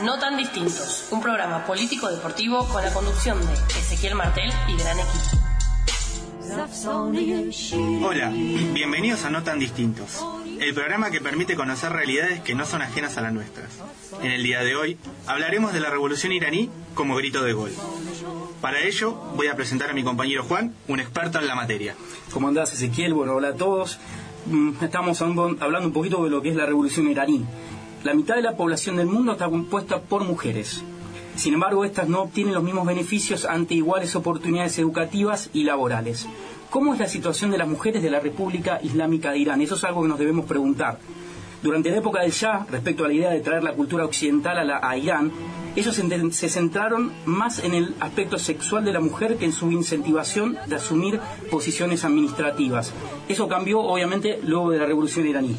No tan distintos, un programa político deportivo con la conducción de Ezequiel Martel y gran equipo. Hola, bienvenidos a No tan distintos, el programa que permite conocer realidades que no son ajenas a las nuestras. En el día de hoy hablaremos de la revolución iraní como grito de gol. Para ello voy a presentar a mi compañero Juan, un experto en la materia. ¿Cómo andás Ezequiel? Bueno, hola a todos. Mm, Estamos hablando un poquito de lo que es la revolución iraní. La mitad de la población del mundo está compuesta por mujeres. Sin embargo, estas no obtienen los mismos beneficios ante iguales oportunidades educativas y laborales. ¿Cómo es la situación de las mujeres de la República Islámica de Irán? Eso es algo que nos debemos preguntar. Durante la época del Shah, respecto a la idea de traer la cultura occidental a, la- Irán, ellos se, se centraron más en el aspecto sexual de la mujer que en su incentivación de asumir posiciones administrativas. Eso cambió, obviamente, luego de la revolución iraní.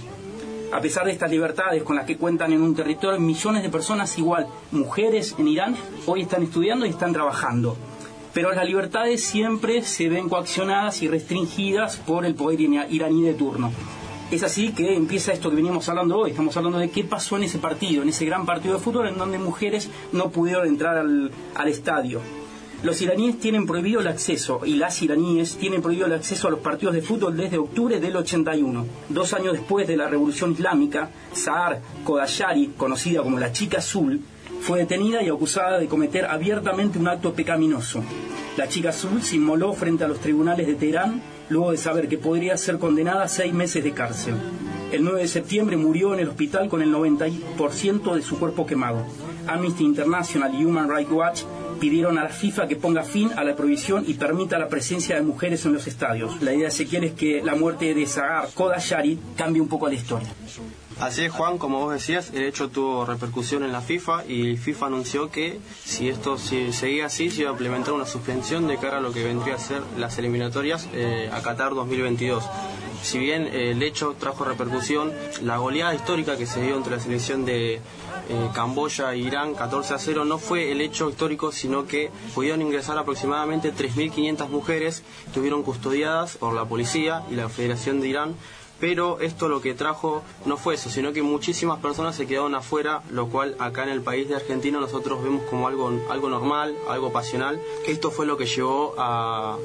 A pesar de estas libertades con las que cuentan en un territorio, millones de personas, igual mujeres en Irán, hoy están estudiando y están trabajando. Pero las libertades siempre se ven coaccionadas y restringidas por el poder ira- iraní de turno. Es así que empieza esto que veníamos hablando hoy. Estamos hablando de qué pasó en ese partido, en ese gran partido de fútbol en donde mujeres no pudieron entrar al, al estadio. Los iraníes tienen prohibido el acceso y las iraníes tienen prohibido el acceso a los partidos de fútbol desde octubre del 81. Dos años después de la revolución islámica, Saar Kodashari, conocida como la chica azul, fue detenida y acusada de cometer abiertamente un acto pecaminoso. La chica azul se inmoló frente a los tribunales de Teherán luego de saber que podría ser condenada a seis meses de cárcel. El 9 de septiembre murió en el hospital con el 90% de su cuerpo quemado. Amnesty International y Human Rights Watch pidieron a la FIFA que ponga fin a la prohibición y permita la presencia de mujeres en los estadios. La idea de Ezequiel es que la muerte de Sagar Kodashari cambie un poco la historia. Así es, Juan, como vos decías, el hecho tuvo repercusión en la FIFA y FIFA anunció que si esto si seguía así, se iba a implementar una suspensión de cara a lo que vendría a ser las eliminatorias eh, a Qatar 2022. Si bien eh, el hecho trajo repercusión, la goleada histórica que se dio entre la selección de eh, Camboya e Irán 14 a 0 no fue el hecho histórico, sino que pudieron ingresar aproximadamente 3.500 mujeres estuvieron custodiadas por la policía y la Federación de Irán pero esto lo que trajo no fue eso, sino que muchísimas personas se quedaron afuera, lo cual acá en el país de Argentina nosotros vemos como algo, algo normal, algo pasional. Esto fue lo que llevó a,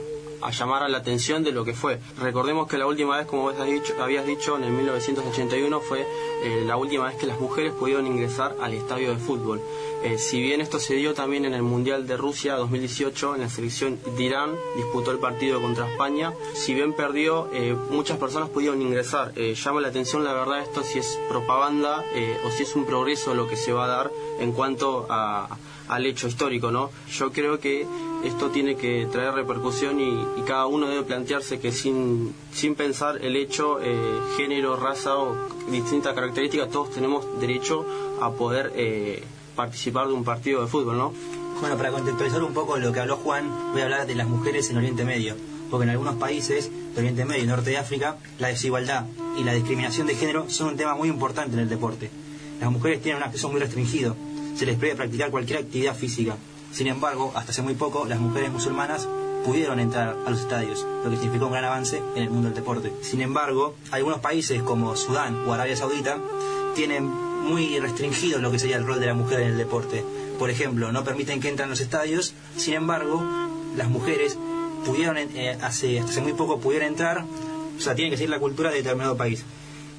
a llamar a la atención de lo que fue. Recordemos que la última vez, como vos has dicho, habías dicho, en el 1981 fue eh, la última vez que las mujeres pudieron ingresar al estadio de fútbol. Eh, si bien esto se dio también en el Mundial de Rusia 2018, en la selección de Irán disputó el partido contra España. Si bien perdió, eh, muchas personas pudieron ingresar. Eh, llama la atención, la verdad, esto si es propaganda eh, o si es un progreso lo que se va a dar en cuanto a, al hecho histórico, ¿no? Yo creo que esto tiene que traer repercusión y, y cada uno debe plantearse que sin, sin pensar el hecho, eh, género, raza o distintas características, todos tenemos derecho a poder eh, participar de un partido de fútbol, ¿no? Bueno, para contextualizar un poco lo que habló Juan, voy a hablar de las mujeres en Oriente Medio, porque en algunos países de Oriente Medio y Norte de África, la desigualdad y la discriminación de género son un tema muy importante en el deporte. Las mujeres tienen un acceso muy restringido, se les prohíbe practicar cualquier actividad física. Sin embargo, hasta hace muy poco, las mujeres musulmanas pudieron entrar a los estadios, lo que significó un gran avance en el mundo del deporte. Sin embargo, algunos países como Sudán o Arabia Saudita tienen muy restringido lo que sería el rol de la mujer en el deporte. Por ejemplo, no permiten que entren a los estadios, sin embargo, las mujeres pudieron, eh, hace, hasta hace muy poco pudieron entrar, o sea, tienen que seguir la cultura de determinado país.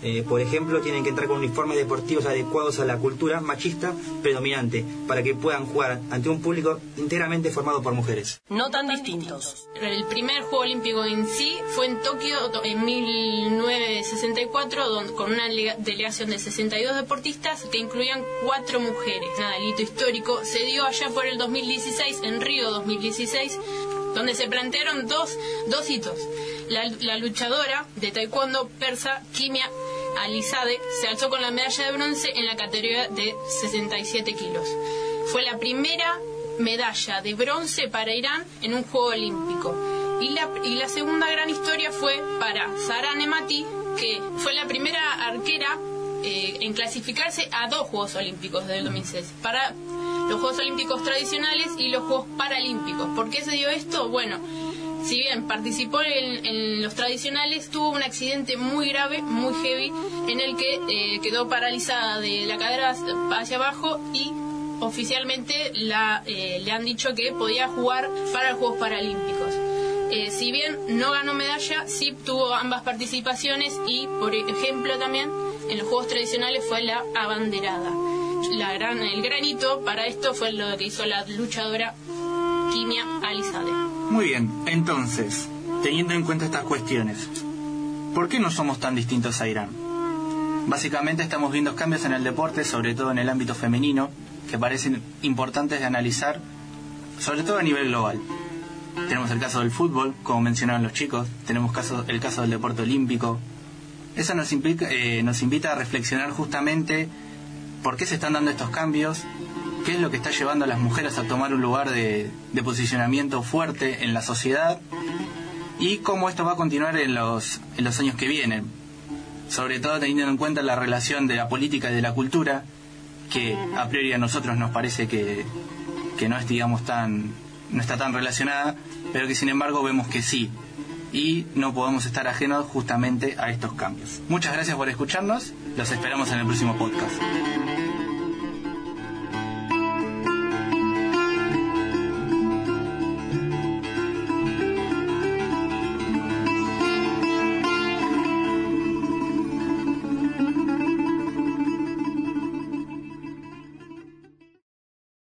Eh, por ejemplo, tienen que entrar con uniformes deportivos adecuados a la cultura machista predominante para que puedan jugar ante un público íntegramente formado por mujeres. No tan distintos. El primer Juego Olímpico en sí fue en Tokio en 1964 don- con una lega- delegación de 62 deportistas que incluían cuatro mujeres. Nada, el hito histórico se dio allá por el 2016, en Río 2016, donde se plantearon dos, dos hitos. La, la luchadora de taekwondo persa Kimia Alizade se alzó con la medalla de bronce en la categoría de 67 kilos. Fue la primera medalla de bronce para Irán en un Juego Olímpico. Y la, segunda gran historia fue para Sara Nemati, que fue la primera arquera eh, en clasificarse a dos Juegos Olímpicos del 2006. Para los Juegos Olímpicos tradicionales y los Juegos Paralímpicos. ¿Por qué se dio esto? Bueno, si bien participó en, en los tradicionales, tuvo un accidente muy grave, muy heavy, en el que eh, quedó paralizada de la cadera hacia abajo y oficialmente la, eh, le han dicho que podía jugar para los Juegos Paralímpicos. Eh, si bien no ganó medalla, sí tuvo ambas participaciones y, por ejemplo, también en los Juegos tradicionales fue la abanderada. La gran, el granito para esto fue lo que hizo la luchadora Alizade. Muy bien, entonces, teniendo en cuenta estas cuestiones, ¿por qué no somos tan distintos a Irán? Básicamente estamos viendo cambios en el deporte, sobre todo en el ámbito femenino, que parecen importantes de analizar, sobre todo a nivel global. Tenemos el caso del fútbol, como mencionaban los chicos, tenemos el caso del deporte olímpico. Eso nos, implica, eh, nos invita a reflexionar justamente por qué se están dando estos cambios, qué es lo que está llevando a las mujeres a tomar un lugar de, de posicionamiento fuerte en la sociedad y cómo esto va a continuar en los, en los años que vienen. Sobre todo teniendo en cuenta la relación de la política y de la cultura, que a priori a nosotros nos parece que, que no es, digamos, tan no está tan relacionada, pero que sin embargo vemos que sí. Y no podemos estar ajenos justamente a estos cambios. Muchas gracias por escucharnos. Los esperamos en el próximo podcast.